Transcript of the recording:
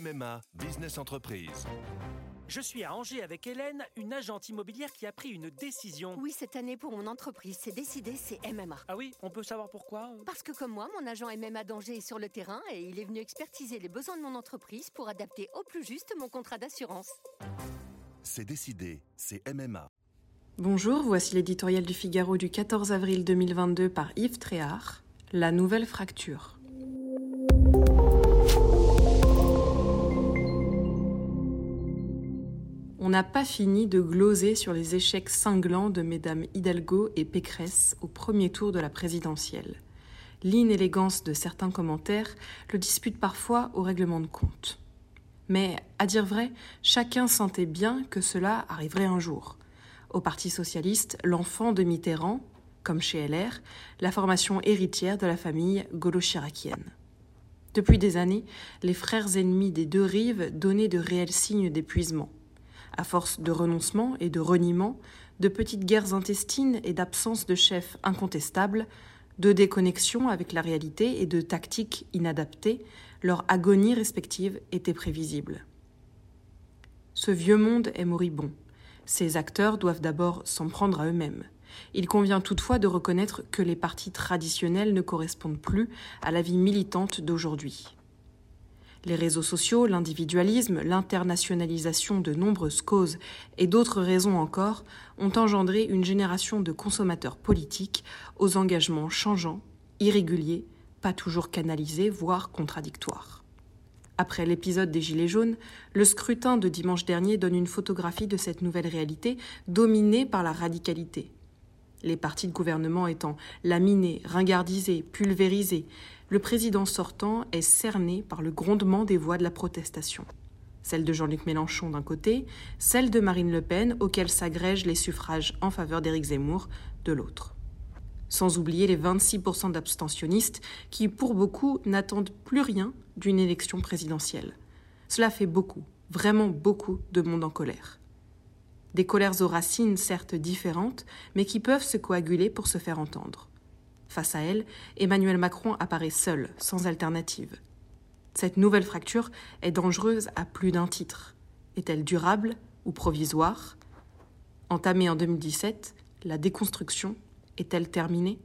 MMA Business Entreprise. Je suis à Angers avec Hélène, une agente immobilière qui a pris une décision. Oui, cette année pour mon entreprise, c'est décidé, c'est MMA. Ah oui, on peut savoir pourquoi? Parce que comme moi, mon agent MMA d'Angers est sur le terrain et il est venu expertiser les besoins de mon entreprise pour adapter au plus juste mon contrat d'assurance. C'est décidé, c'est MMA. Bonjour, voici l'éditorial du Figaro du 14 avril 2022 par Yves Tréhard. La nouvelle fracture. On n'a pas fini de gloser sur les échecs cinglants de mesdames Hidalgo et Pécresse au premier tour de la présidentielle. L'inélégance de certains commentaires le dispute parfois au règlement de compte. Mais, à dire vrai, chacun sentait bien que cela arriverait un jour. Au Parti socialiste, l'enfant de Mitterrand, comme chez LR, la formation héritière de la famille gaulo-chiracienne. Depuis des années, les frères ennemis des deux rives donnaient de réels signes d'épuisement à force de renoncement et de reniement, de petites guerres intestines et d'absence de chefs incontestables, de déconnexion avec la réalité et de tactiques inadaptées, leur agonie respective était prévisible. Ce vieux monde est moribond. Ces acteurs doivent d'abord s'en prendre à eux-mêmes. Il convient toutefois de reconnaître que les partis traditionnels ne correspondent plus à la vie militante d'aujourd'hui. Les réseaux sociaux, l'individualisme, l'internationalisation de nombreuses causes et d'autres raisons encore ont engendré une génération de consommateurs politiques aux engagements changeants, irréguliers, pas toujours canalisés, voire contradictoires. Après l'épisode des Gilets jaunes, le scrutin de dimanche dernier donne une photographie de cette nouvelle réalité dominée par la radicalité. Les partis de gouvernement étant laminés, ringardisés, pulvérisés, le président sortant est cerné par le grondement des voix de la protestation. Celle de Jean-Luc Mélenchon d'un côté, celle de Marine Le Pen, auxquelles s'agrègent les suffrages en faveur d'Éric Zemmour, de l'autre. Sans oublier les 26% d'abstentionnistes qui, pour beaucoup, n'attendent plus rien d'une élection présidentielle. Cela fait beaucoup, vraiment beaucoup de monde en colère. Des colères aux racines certes différentes, mais qui peuvent se coaguler pour se faire entendre. Face à elle, Emmanuel Macron apparaît seul, sans alternative. Cette nouvelle fracture est dangereuse à plus d'un titre. Est-elle durable ou provisoire? Entamée en 2017, la déconstruction est-elle terminée?